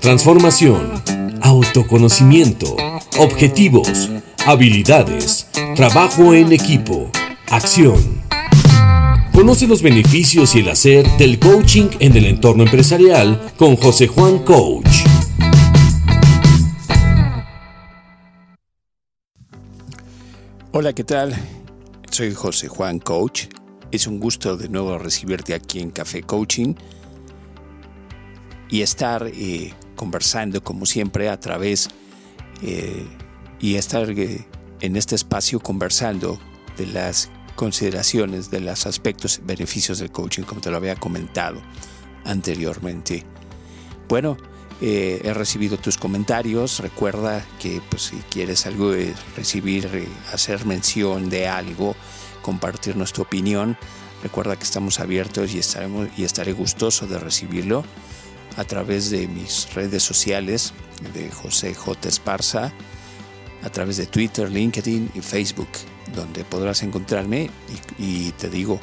Transformación, autoconocimiento, objetivos, habilidades, trabajo en equipo, acción. Conoce los beneficios y el hacer del coaching en el entorno empresarial con José Juan Coach. Hola, ¿qué tal? Soy José Juan Coach. Es un gusto de nuevo recibirte aquí en Café Coaching y estar eh, conversando como siempre a través eh, y estar eh, en este espacio conversando de las consideraciones, de los aspectos, beneficios del coaching, como te lo había comentado anteriormente. Bueno, eh, he recibido tus comentarios. Recuerda que pues, si quieres algo, recibir, hacer mención de algo, compartir nuestra opinión, recuerda que estamos abiertos y, estaremos, y estaré gustoso de recibirlo a través de mis redes sociales de José J. Esparza, a través de Twitter, LinkedIn y Facebook, donde podrás encontrarme y, te digo,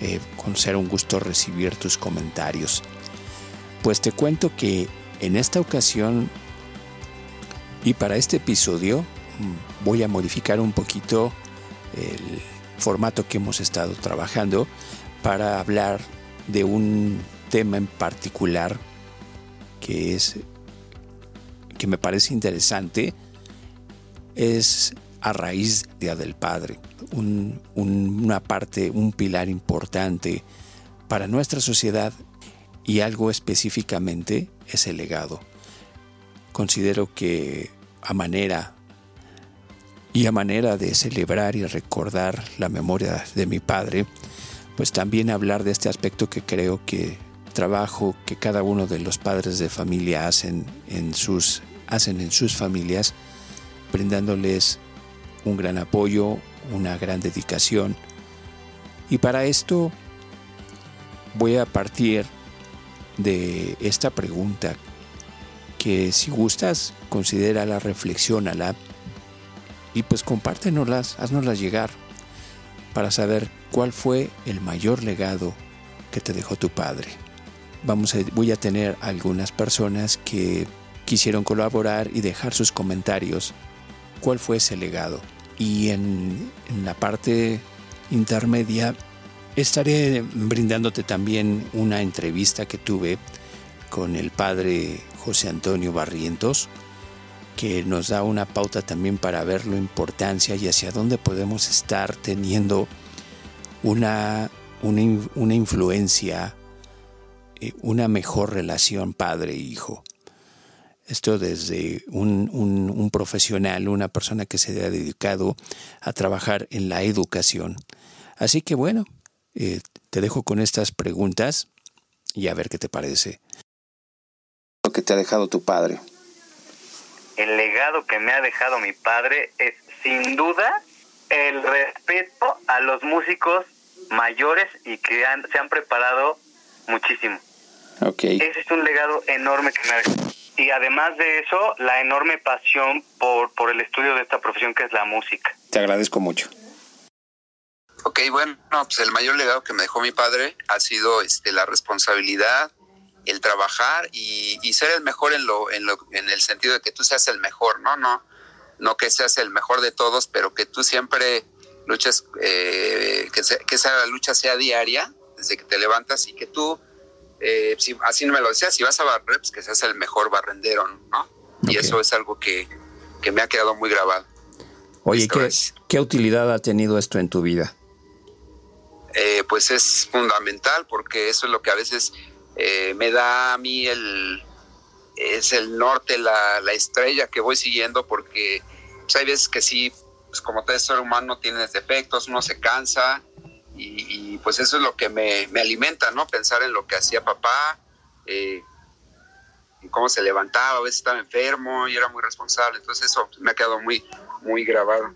eh, con ser un gusto recibir tus comentarios. Pues te cuento que en esta ocasión y para este episodio mm, voy a modificar un poquito el formato que hemos estado trabajando para hablar de un tema en particular que es que me parece interesante es a raíz de Día del Padre, una parte, un pilar importante para nuestra sociedad y algo específicamente es el legado. Considero que a manera y a manera de celebrar y recordar la memoria de mi padre, pues también hablar de este aspecto que creo que trabajo que cada uno de los padres de familia hacen en sus, hacen en sus familias, brindándoles un gran apoyo, una gran dedicación. Y para esto voy a partir de esta pregunta que si gustas, considérala, reflexiónala y pues compártenoslas, haznoslas llegar para saber cuál fue el mayor legado que te dejó tu padre vamos a, voy a tener algunas personas que quisieron colaborar y dejar sus comentarios. ¿Cuál fue ese legado? Y en, en la parte intermedia estaré brindándote también una entrevista que tuve con el padre José Antonio Barrientos, que nos da una pauta también para ver la importancia y hacia dónde podemos estar teniendo una, una, una influencia una mejor relación padre-hijo. Esto desde un, profesional, una persona que se ha dedicado a trabajar en la educación. Así que bueno, eh, te dejo con estas preguntas y a ver qué te parece. Lo que te ha dejado tu padre. El legado que me ha dejado mi padre es sin duda el respeto a los músicos mayores y que se han preparado muchísimo. Ese es un legado enorme que me ha dejado. Y además de eso, la enorme pasión por, por el estudio de esta profesión que es la música. Te agradezco mucho. Ok, bueno, pues el mayor legado que me dejó mi padre ha sido este, la responsabilidad, el trabajar y, ser el mejor en lo, en lo, en el sentido de que tú seas el mejor, ¿no? No, no que seas el mejor de todos, pero que tú siempre luches, eh, que, que esa lucha sea diaria, desde que te levantas y que tú eh, si, así no me lo decía, si vas a barrer, pues que seas el mejor barrendero, ¿no? Y eso es algo que, me ha quedado muy grabado. Oye, ¿qué, utilidad ha tenido esto en tu vida? Eh, pues es fundamental porque eso es lo que a veces eh, me da a mí el es el norte, la, la estrella que voy siguiendo porque pues, hay veces que sí, pues como todo ser humano tienes defectos, uno se cansa, y, pues eso es lo que me, alimenta, ¿no? Pensar en lo que hacía papá, eh, en cómo se levantaba, a veces estaba enfermo y era muy responsable, entonces eso me ha quedado muy, muy grabado.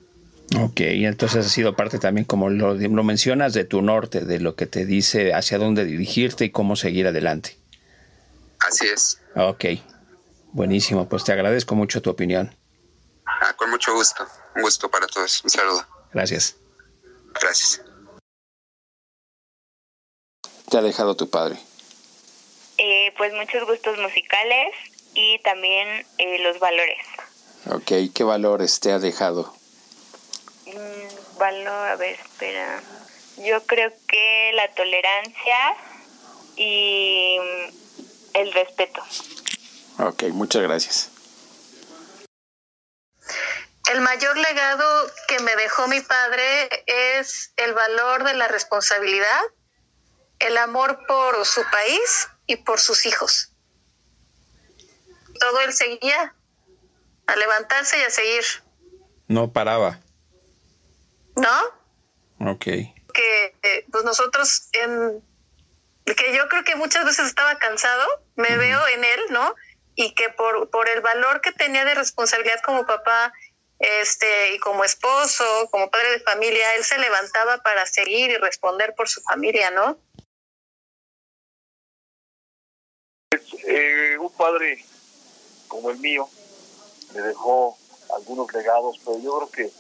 Ok, y entonces ha sido parte también, como lo, lo mencionas, de tu norte, de lo que te dice hacia dónde dirigirte y cómo seguir adelante. Así es. Ok, buenísimo, pues te agradezco mucho tu opinión. Ah, con mucho gusto, un gusto para todos, un saludo. Gracias. Gracias te ha dejado tu padre? Eh, pues muchos gustos musicales y también eh, los valores. Ok, ¿qué valores te ha dejado? Mm, valor, a ver, espera. Yo creo que la tolerancia y el respeto. Ok, muchas gracias. El mayor legado que me dejó mi padre es el valor de la responsabilidad, el amor por su país y por sus hijos. Todo él seguía a levantarse y a seguir. No paraba. ¿No? Ok. Que eh, pues nosotros, en, que yo creo que muchas veces estaba cansado, me veo en él, ¿no? Y que por, por el valor que tenía de responsabilidad como papá, este, y como esposo, como padre de familia, él se levantaba para seguir y responder por su familia, ¿no? Eh, un padre como el mío me dejó algunos legados, pero yo creo que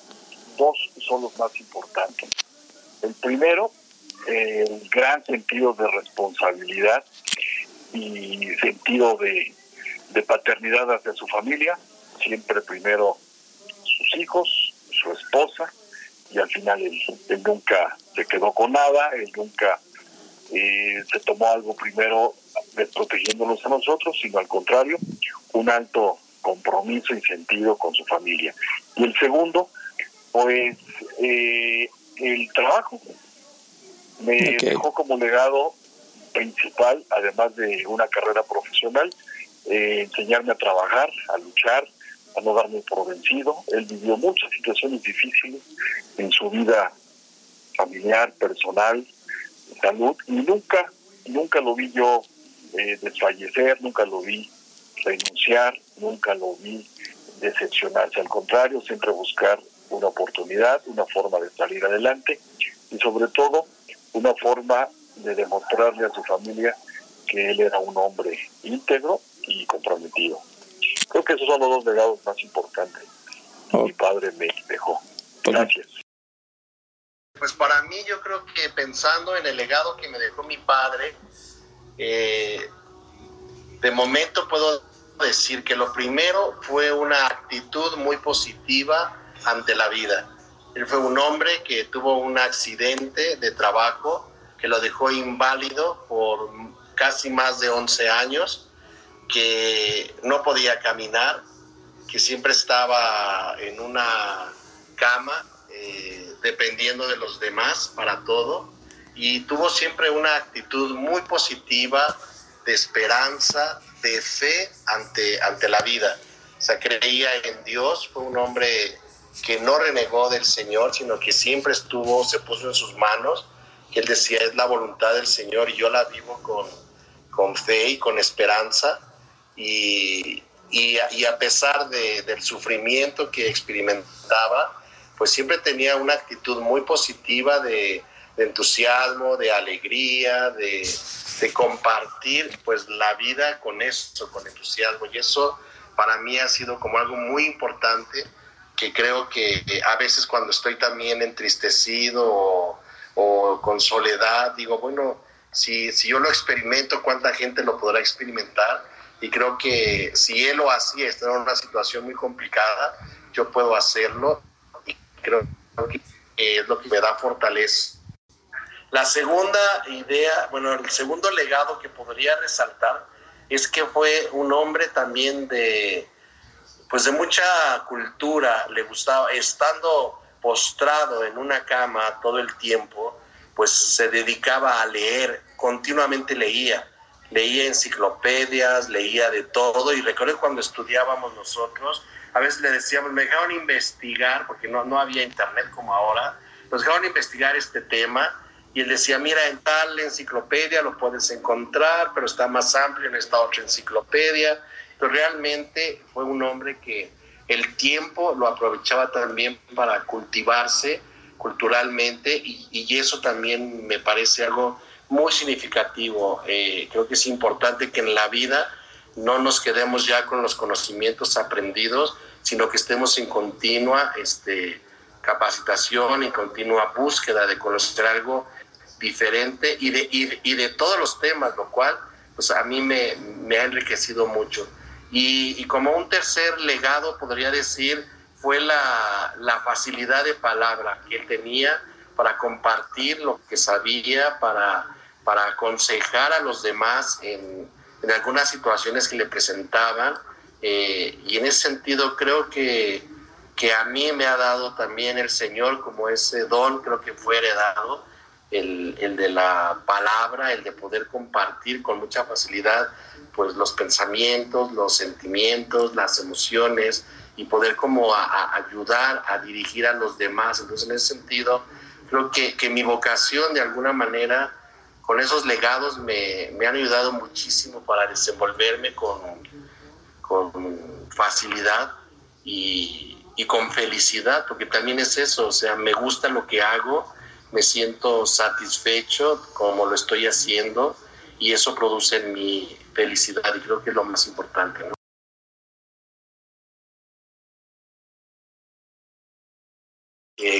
dos son los más importantes. El primero, el gran sentido de responsabilidad y sentido de, de paternidad hacia su familia, siempre primero sus hijos, su esposa, y al final él, nunca se quedó con nada, él nunca eh, se tomó algo primero desprotegiéndonos a nosotros, sino al contrario, un alto compromiso y sentido con su familia. Y el segundo, pues eh, el trabajo. Me dejó como legado principal, además de una carrera profesional, eh, enseñarme a trabajar, a luchar, a no darme por vencido. Él vivió muchas situaciones difíciles en su vida familiar, personal, salud, y nunca, nunca lo vi yo eh, desfallecer, nunca lo vi renunciar, nunca lo vi decepcionarse, al contrario, siempre buscar una oportunidad, una forma de salir adelante y sobre todo una forma de demostrarle a su familia que él era un hombre íntegro y comprometido. Creo que esos son los dos legados más importantes que mi padre me dejó. Gracias. Pues para mí yo creo que pensando en el legado que me dejó mi padre, eh, de momento puedo decir que lo primero fue una actitud muy positiva ante la vida. Él fue un hombre que tuvo un accidente de trabajo que lo dejó inválido por casi más de 11 años, que no podía caminar, que siempre estaba en una cama eh, dependiendo de los demás para todo y tuvo siempre una actitud muy positiva de esperanza, de fe ante, ante la vida. O sea, creía en Dios, fue un hombre que no renegó del Señor, sino que siempre estuvo, se puso en sus manos, que él decía, es la voluntad del Señor y yo la vivo con, con fe y con esperanza. Y, y, y a pesar de, del sufrimiento que experimentaba, pues siempre tenía una actitud muy positiva de, de entusiasmo, de alegría, de, de, compartir pues la vida con eso, con entusiasmo. Y eso para mí ha sido como algo muy importante que creo que a veces cuando estoy también entristecido o, o con soledad, digo, bueno, si, si yo lo experimento, ¿cuánta gente lo podrá experimentar? Y creo que si él lo hacía, está en una situación muy complicada, yo puedo hacerlo y creo que es lo que me da fortaleza. La segunda idea, bueno, el segundo legado que podría resaltar es que fue un hombre también de, pues de mucha cultura, le gustaba, estando postrado en una cama todo el tiempo, pues se dedicaba a leer, continuamente leía, leía enciclopedias, leía de todo, y recuerdo cuando estudiábamos nosotros, a veces le decíamos, me dejaron investigar, porque no, no había internet como ahora, nos dejaron investigar este tema, y él decía, mira, en tal enciclopedia lo puedes encontrar, pero está más amplio en esta otra enciclopedia, pero realmente fue un hombre que el tiempo lo aprovechaba también para cultivarse culturalmente y, y eso también me parece algo muy significativo. Eh, creo que es importante que en la vida no nos quedemos ya con los conocimientos aprendidos, sino que estemos en continua este, capacitación, en continua búsqueda de conocer algo diferente y de, y, y de todos los temas, lo cual pues a mí me, me ha enriquecido mucho. Y, como un tercer legado, podría decir, fue la, la, facilidad de palabra que él tenía para compartir lo que sabía, para, para aconsejar a los demás en, en algunas situaciones que le presentaban. Eh, y en ese sentido creo que, que a mí me ha dado también el Señor como ese don, creo que fue heredado, el, el, de la palabra, el de poder compartir con mucha facilidad pues los pensamientos, los sentimientos, las emociones y poder como ayudar a dirigir a los demás. Entonces en ese sentido creo que, que mi vocación de alguna manera con esos legados me, me han ayudado muchísimo para desenvolverme con, con facilidad y, y con felicidad, porque también es eso, o sea, me gusta lo que hago me siento satisfecho como lo estoy haciendo y eso produce mi felicidad y creo que es lo más importante.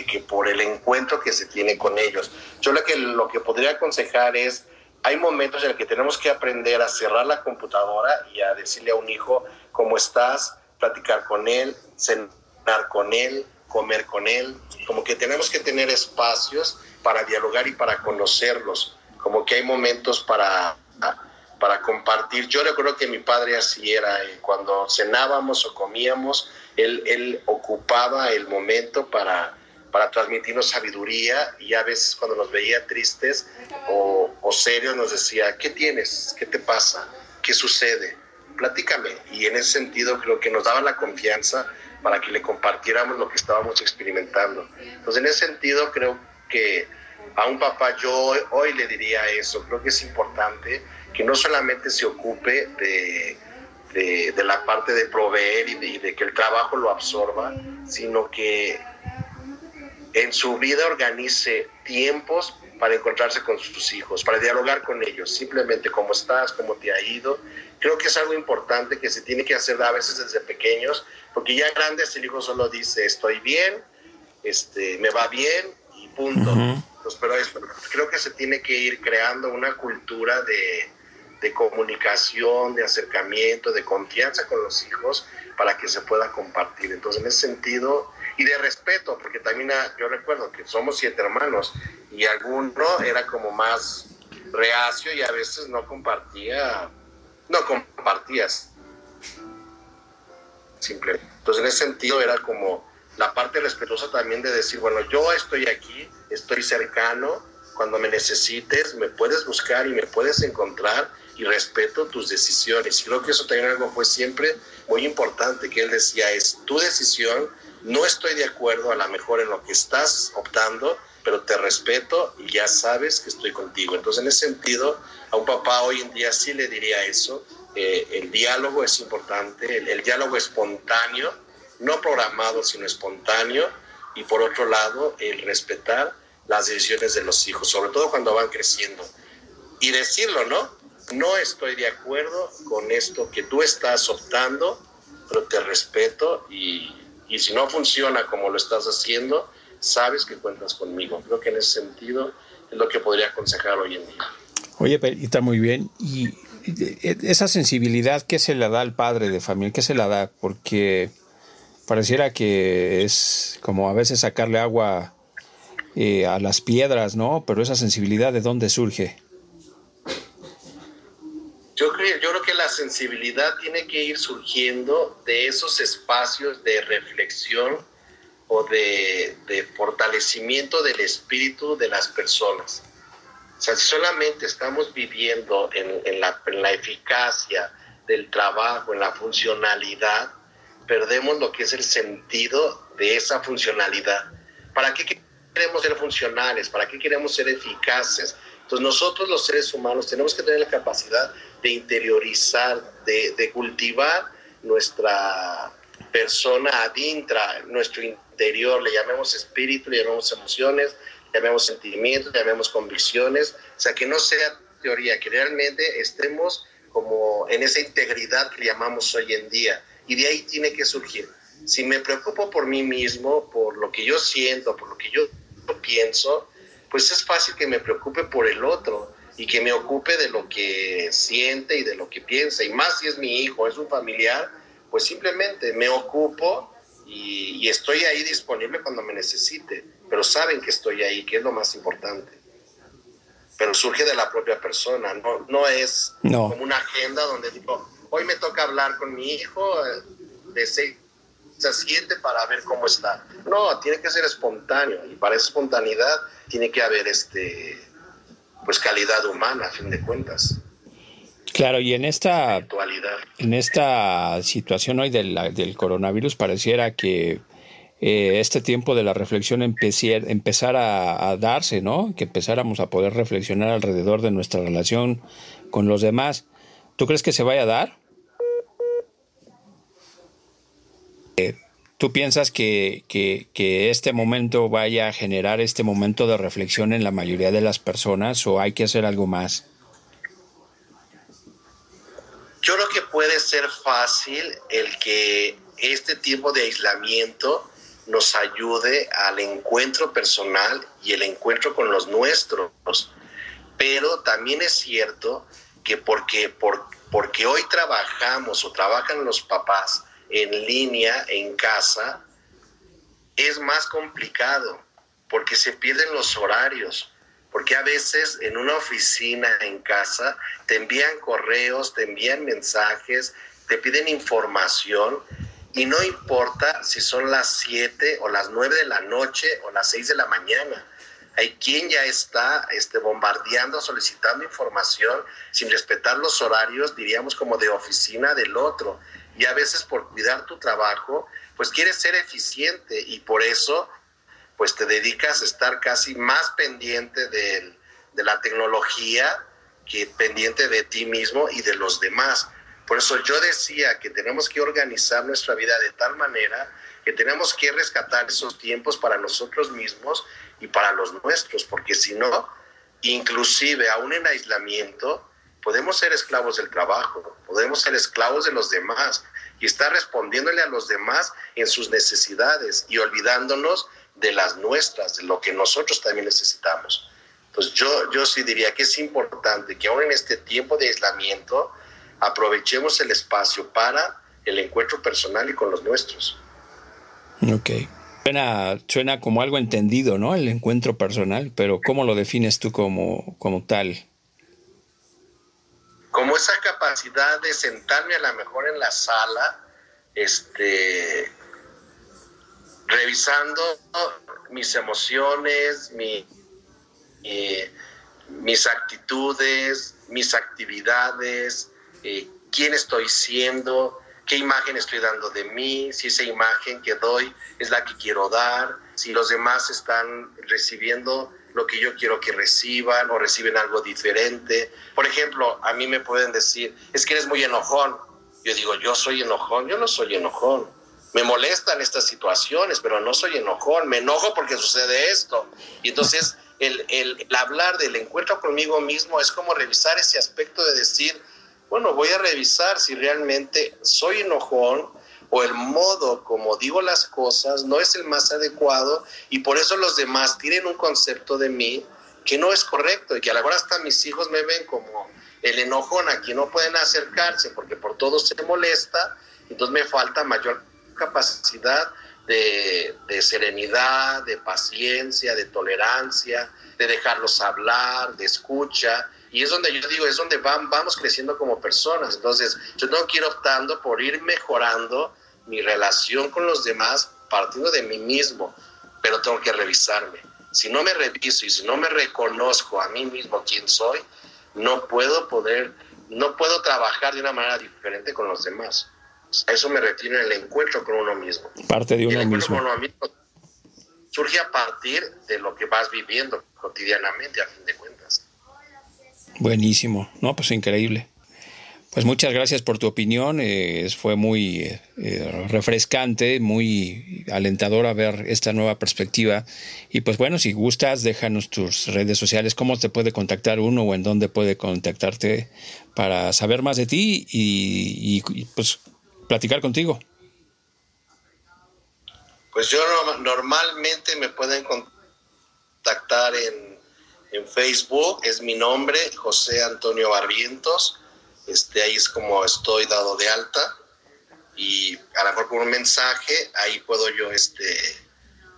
que por el encuentro que se tiene con ellos. Yo lo que, lo que podría aconsejar es, hay momentos en los que tenemos que aprender a cerrar la computadora y a decirle a un hijo cómo estás, platicar con él, cenar con él, comer con él, como que tenemos que tener espacios para dialogar y para conocerlos, como que hay momentos para, para compartir. Yo recuerdo que mi padre así era, eh, cuando cenábamos o comíamos, él, él ocupaba el momento para, para transmitirnos sabiduría y a veces cuando nos veía tristes o, o serios nos decía, ¿qué tienes? ¿Qué te pasa? ¿Qué sucede? Platícame. Y en ese sentido creo que nos daba la confianza para que le compartiéramos lo que estábamos experimentando. Entonces, en ese sentido, creo que a un papá yo hoy, le diría eso. Creo que es importante que no solamente se ocupe de, de, la parte de proveer y de, que el trabajo lo absorba, sino que en su vida organice tiempos para encontrarse con sus hijos, para dialogar con ellos, simplemente cómo estás, cómo te ha ido. Creo que es algo importante que se tiene que hacer a veces desde pequeños porque ya grandes el hijo solo dice, estoy bien, este, me va bien y punto. Pues, pero creo que se tiene que ir creando una cultura de, de comunicación, de acercamiento, de confianza con los hijos para que se pueda compartir. Entonces, en ese sentido, y de respeto, porque también ah, yo recuerdo que somos siete hermanos y alguno era como más reacio y a veces no compartía, no compartías simplemente. Entonces, en ese sentido era como la parte respetuosa también de decir, bueno, yo estoy aquí, estoy cercano, cuando me necesites, me puedes buscar y me puedes encontrar y respeto tus decisiones. Y creo que eso también algo fue siempre muy importante, que él decía, es tu decisión, no estoy de acuerdo a lo mejor en lo que estás optando, pero te respeto y ya sabes que estoy contigo. Entonces, en ese sentido, a un papá hoy en día sí le diría eso, eh, el diálogo es importante, el, diálogo espontáneo, no programado, sino espontáneo, y por otro lado, el respetar las decisiones de los hijos, sobre todo cuando van creciendo. Y decirlo, ¿no? No estoy de acuerdo con esto que tú estás optando, pero te respeto y, y si no funciona como lo estás haciendo, sabes que cuentas conmigo. Creo que en ese sentido es lo que podría aconsejar hoy en día. Oye, está muy bien. Y esa sensibilidad que se le da al padre de familia, que se la da, porque pareciera que es como a veces sacarle agua eh, a las piedras, ¿no? Pero esa sensibilidad, ¿de dónde surge? Yo creo, yo creo que la sensibilidad tiene que ir surgiendo de esos espacios de reflexión o de, fortalecimiento del espíritu de las personas. Si solamente estamos viviendo en, la, eficacia del trabajo, en la funcionalidad, perdemos lo que es el sentido de esa funcionalidad. ¿Para qué queremos ser funcionales? ¿Para qué queremos ser eficaces? Entonces nosotros los seres humanos tenemos que tener la capacidad de interiorizar, de, de cultivar nuestra persona adintra, nuestro interior, le llamemos espíritu, le llamemos emociones, llamemos sentimientos, llamemos convicciones, o sea, que no sea teoría, que realmente estemos como en esa integridad que llamamos hoy en día. Y de ahí tiene que surgir. Si me preocupo por mí mismo, por lo que yo siento, por lo que yo pienso, pues es fácil que me preocupe por el otro. Y que me ocupe de lo que siente y de lo que piensa. Y más si es mi hijo, es un familiar, pues simplemente me ocupo y, y estoy ahí disponible cuando me necesite. Pero saben que estoy ahí, que es lo más importante pero surge de la propia persona, no, no es como una agenda donde digo, hoy me toca hablar con mi hijo eh, de 6 a 7 para ver cómo está. No, tiene que ser espontáneo y para esa espontaneidad tiene que haber este pues calidad humana a fin de cuentas. Claro, y en esta en esta situación hoy del, del coronavirus pareciera que eh, este tiempo de la reflexión empezara a, darse, ¿no? Que empezáramos a poder reflexionar alrededor de nuestra relación con los demás. ¿Tú crees que se vaya a dar? Eh, ¿Tú piensas que, que, este momento vaya a generar este momento de reflexión en la mayoría de las personas o hay que hacer algo más? Yo creo que puede ser fácil el que este tiempo de aislamiento nos ayude al encuentro personal y el encuentro con los nuestros. Pero también es cierto que porque, porque hoy trabajamos o trabajan los papás en línea, en casa, es más complicado porque se pierden los horarios. Porque a veces en una oficina, en casa, te envían correos, te envían mensajes, te piden información y no importa si son las 7 o las 9 de la noche o las 6 de la mañana. Hay quien ya está este, bombardeando, solicitando información sin respetar los horarios, diríamos como de oficina del otro. Y a veces por cuidar tu trabajo, pues quieres ser eficiente y por eso pues te dedicas a estar casi más pendiente de la tecnología que pendiente de ti mismo y de los demás. Por eso yo decía que tenemos que organizar nuestra vida de tal manera que tenemos que rescatar esos tiempos para nosotros mismos y para los nuestros, porque si no, inclusive aún en aislamiento, podemos ser esclavos del trabajo, podemos ser esclavos de los demás y estar respondiéndole a los demás en sus necesidades y olvidándonos de las nuestras, de lo que nosotros también necesitamos. Entonces yo, yo sí diría que es importante que aún en este tiempo de aislamiento, aprovechemos el espacio para el encuentro personal y con los nuestros. Ok. Suena, suena como algo entendido, ¿no? El encuentro personal, pero ¿cómo lo defines tú como, como tal? Como esa capacidad de sentarme a lo mejor en la sala, este, revisando mis emociones, mi, mis actitudes, mis actividades, eh, quién estoy siendo, qué imagen estoy dando de mí, si esa imagen que doy es la que quiero dar, si los demás están recibiendo lo que yo quiero que reciban o reciben algo diferente. Por ejemplo, a mí me pueden decir, es que eres muy enojón. Yo digo, yo soy enojón, yo no soy enojón. Me molestan estas situaciones, pero no soy enojón. Me enojo porque sucede esto. Y entonces el, el hablar del encuentro conmigo mismo es como revisar ese aspecto de decir, bueno, voy a revisar si realmente soy enojón o el modo como digo las cosas no es el más adecuado y por eso los demás tienen un concepto de mí que no es correcto y que a la hora hasta mis hijos me ven como el enojón a quien no pueden acercarse porque por todo se molesta, entonces me falta mayor capacidad de, de serenidad, de paciencia, de tolerancia, de dejarlos hablar, de escucha y es donde yo digo, es donde vamos creciendo como personas. Entonces, yo tengo que ir optando por ir mejorando mi relación con los demás partiendo de mí mismo, pero tengo que revisarme. Si no me reviso y si no me reconozco a mí mismo quién soy, no puedo poder, no puedo trabajar de una manera diferente con los demás. eso me refiero en el encuentro con uno mismo. Parte de uno mismo. Con uno mismo surge a partir de lo que vas viviendo cotidianamente, a fin de cuentas. Buenísimo, no, pues increíble. Pues muchas gracias por tu opinión, eh, fue muy eh, refrescante, muy alentadora ver esta nueva perspectiva. Y pues bueno, si gustas, déjanos tus redes sociales, cómo te puede contactar uno o en dónde puede contactarte para saber más de ti y, pues platicar contigo. Pues yo normalmente me pueden contactar en en Facebook, es mi nombre, José Antonio Barrientos. Este, ahí es como estoy dado de alta. Y a lo mejor con un mensaje, ahí puedo yo este,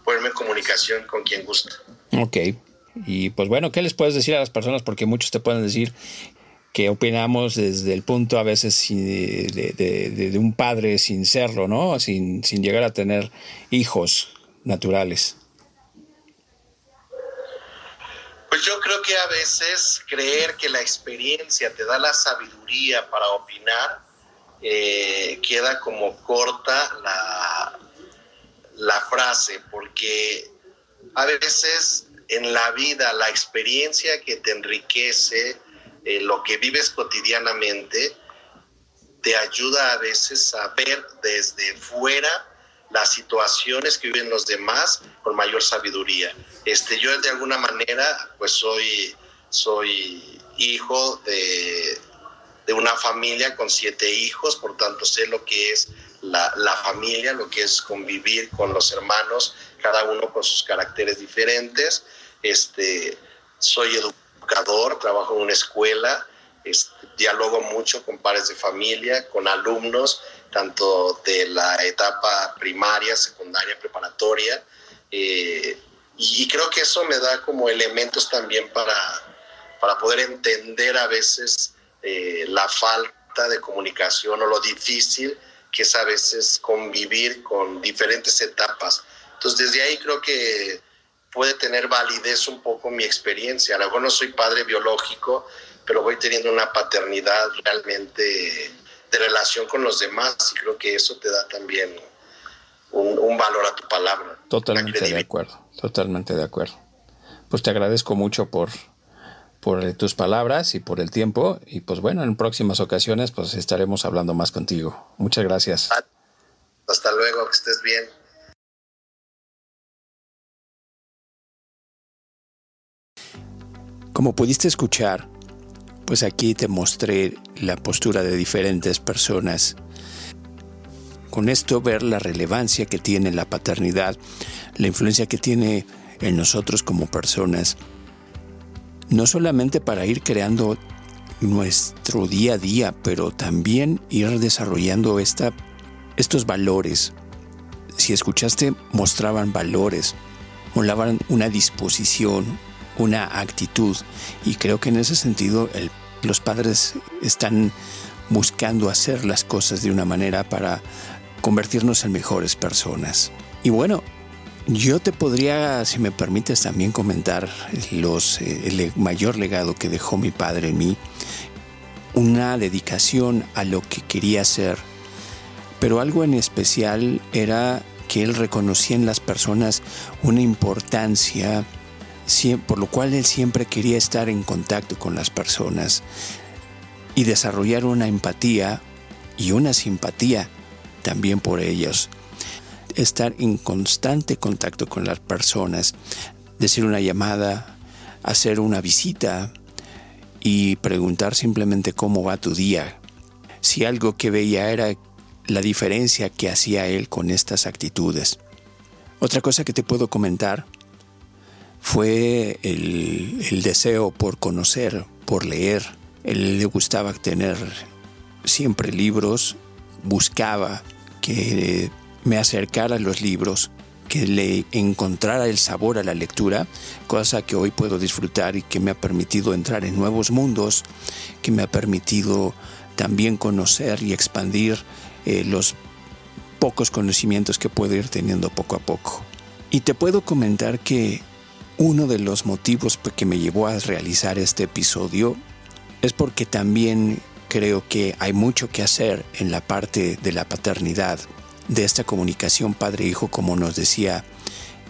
ponerme en comunicación con quien guste. Ok. Y pues bueno, ¿qué les puedes decir a las personas? Porque muchos te pueden decir que opinamos desde el punto a veces de, un padre sin serlo, ¿no? Sin, sin llegar a tener hijos naturales. Pues yo creo que a veces creer que la experiencia te da la sabiduría para opinar, eh, queda como corta la, la frase, porque a veces en la vida la experiencia que te enriquece, eh, lo que vives cotidianamente, te ayuda a veces a ver desde fuera las situaciones que viven los demás con mayor sabiduría. Este, yo de alguna manera, pues soy, soy hijo de, de una familia con siete hijos, por tanto sé lo que es la, la, familia, lo que es convivir con los hermanos, cada uno con sus caracteres diferentes. Este, soy educador, trabajo en una escuela, este, dialogo mucho con pares de familia, con alumnos, tanto de la etapa primaria, secundaria, preparatoria. Eh, y, creo que eso me da como elementos también para, para poder entender a veces eh, la falta de comunicación o lo difícil que es a veces convivir con diferentes etapas. Entonces desde ahí creo que puede tener validez un poco mi experiencia. A lo mejor no soy padre biológico, pero voy teniendo una paternidad realmente de relación con los demás y creo que eso te da también un, valor a tu palabra. Totalmente de acuerdo, totalmente de acuerdo. Pues te agradezco mucho por, por tus palabras y por el tiempo y pues bueno, en próximas ocasiones pues estaremos hablando más contigo. Muchas gracias. Hasta luego, que estés bien. Como pudiste escuchar, pues aquí te mostré la postura de diferentes personas. Con esto ver la relevancia que tiene la paternidad, la influencia que tiene en nosotros como personas, no solamente para ir creando nuestro día a día, pero también ir desarrollando estos valores. Si escuchaste, mostraban valores, mostraban una disposición, una actitud, y creo que en ese sentido los padres están buscando hacer las cosas de una manera para convertirnos en mejores personas. Y bueno, yo te podría, si me permites, también comentar los, eh, el mayor legado que dejó mi padre en mí, una dedicación a lo que quería hacer, pero algo en especial era que él reconocía en las personas una importancia por lo cual él siempre quería estar en contacto con las personas y desarrollar una empatía y una simpatía también por ellos. Estar en constante contacto con las personas, decir una llamada, hacer una visita y preguntar simplemente cómo va tu día. Si algo que veía era la diferencia que hacía él con estas actitudes. Otra cosa que te puedo comentar fue el, deseo por conocer, por leer. Él le gustaba tener siempre libros, buscaba que me acercara a los libros, que le encontrara el sabor a la lectura, cosa que hoy puedo disfrutar y que me ha permitido entrar en nuevos mundos, que me ha permitido también conocer y expandir eh, los pocos conocimientos que puedo ir teniendo poco a poco. Y te puedo comentar que uno de los motivos que me llevó a realizar este episodio es porque también creo que hay mucho que hacer en la parte de la paternidad, de esta comunicación padre-hijo, como nos decía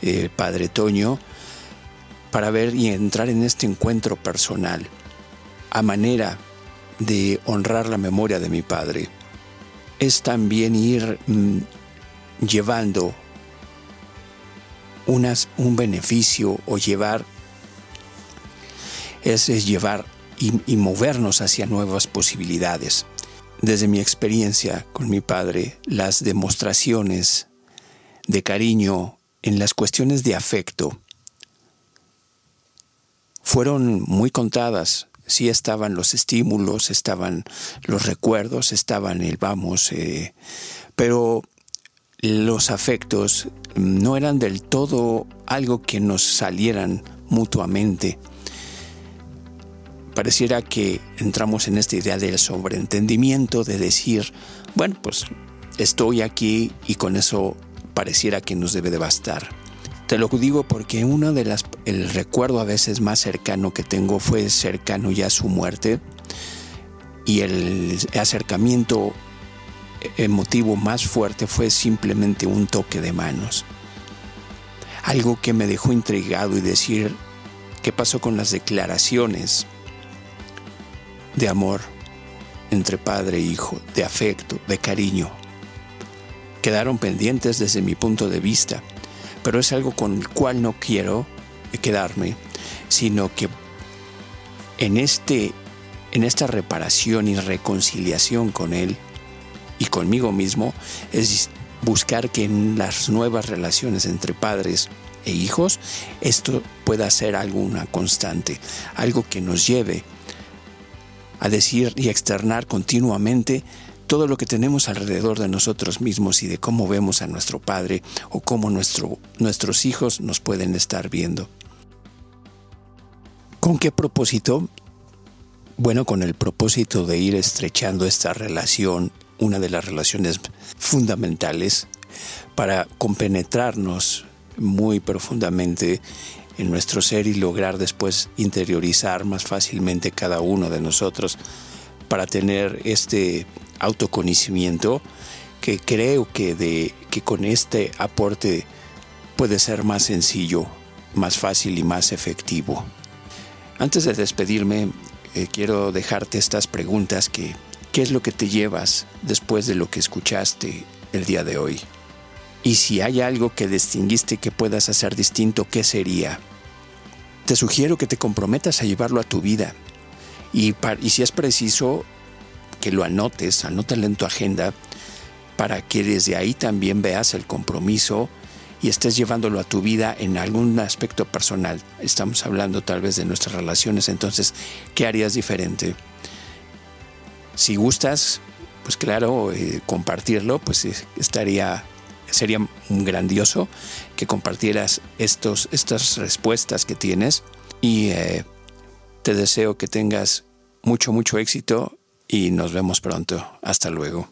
el eh, Padre Toño, para ver y entrar en este encuentro personal, a manera de honrar la memoria de mi padre. Es también ir mm, llevando un beneficio o llevar, es, llevar y, movernos hacia nuevas posibilidades. Desde mi experiencia con mi padre, las demostraciones de cariño en las cuestiones de afecto fueron muy contadas. Sí estaban los estímulos, estaban los recuerdos, estaban el vamos, eh, pero los afectos no eran del todo algo que nos salieran mutuamente. Pareciera que entramos en esta idea del sobreentendimiento, de decir, bueno, pues estoy aquí y con eso pareciera que nos debe de bastar. Te lo digo porque uno de las, el recuerdo a veces más cercano que tengo fue cercano ya a su muerte y el acercamiento emotivo más fuerte fue simplemente un toque de manos. Algo que me dejó intrigado y decir qué pasó con las declaraciones de amor entre padre e hijo, de afecto, de cariño. Quedaron pendientes desde mi punto de vista, pero es algo con el cual no quiero quedarme, sino que en este en esta reparación y reconciliación con él y conmigo mismo es buscar que en las nuevas relaciones entre padres e hijos esto pueda ser alguna constante, algo que nos lleve a decir y externar continuamente todo lo que tenemos alrededor de nosotros mismos y de cómo vemos a nuestro padre o cómo nuestro, nuestros hijos nos pueden estar viendo. ¿Con qué propósito? Bueno, con el propósito de ir estrechando esta relación una de las relaciones fundamentales para compenetrarnos muy profundamente en nuestro ser y lograr después interiorizar más fácilmente cada uno de nosotros para tener este autoconocimiento que creo que, de, que con este aporte puede ser más sencillo, más fácil y más efectivo. Antes de despedirme, eh, quiero dejarte estas preguntas que ¿Qué es lo que te llevas después de lo que escuchaste el día de hoy? Y si hay algo que distinguiste que puedas hacer distinto, ¿qué sería? Te sugiero que te comprometas a llevarlo a tu vida. Y, y si es preciso, que lo anotes, anótalo en tu agenda, para que desde ahí también veas el compromiso y estés llevándolo a tu vida en algún aspecto personal. Estamos hablando tal vez de nuestras relaciones, entonces, ¿qué harías diferente? Si gustas, pues claro, eh, compartirlo, pues estaría sería grandioso que compartieras estos, estas respuestas que tienes y eh, te deseo que tengas mucho, mucho éxito y nos vemos pronto. Hasta luego.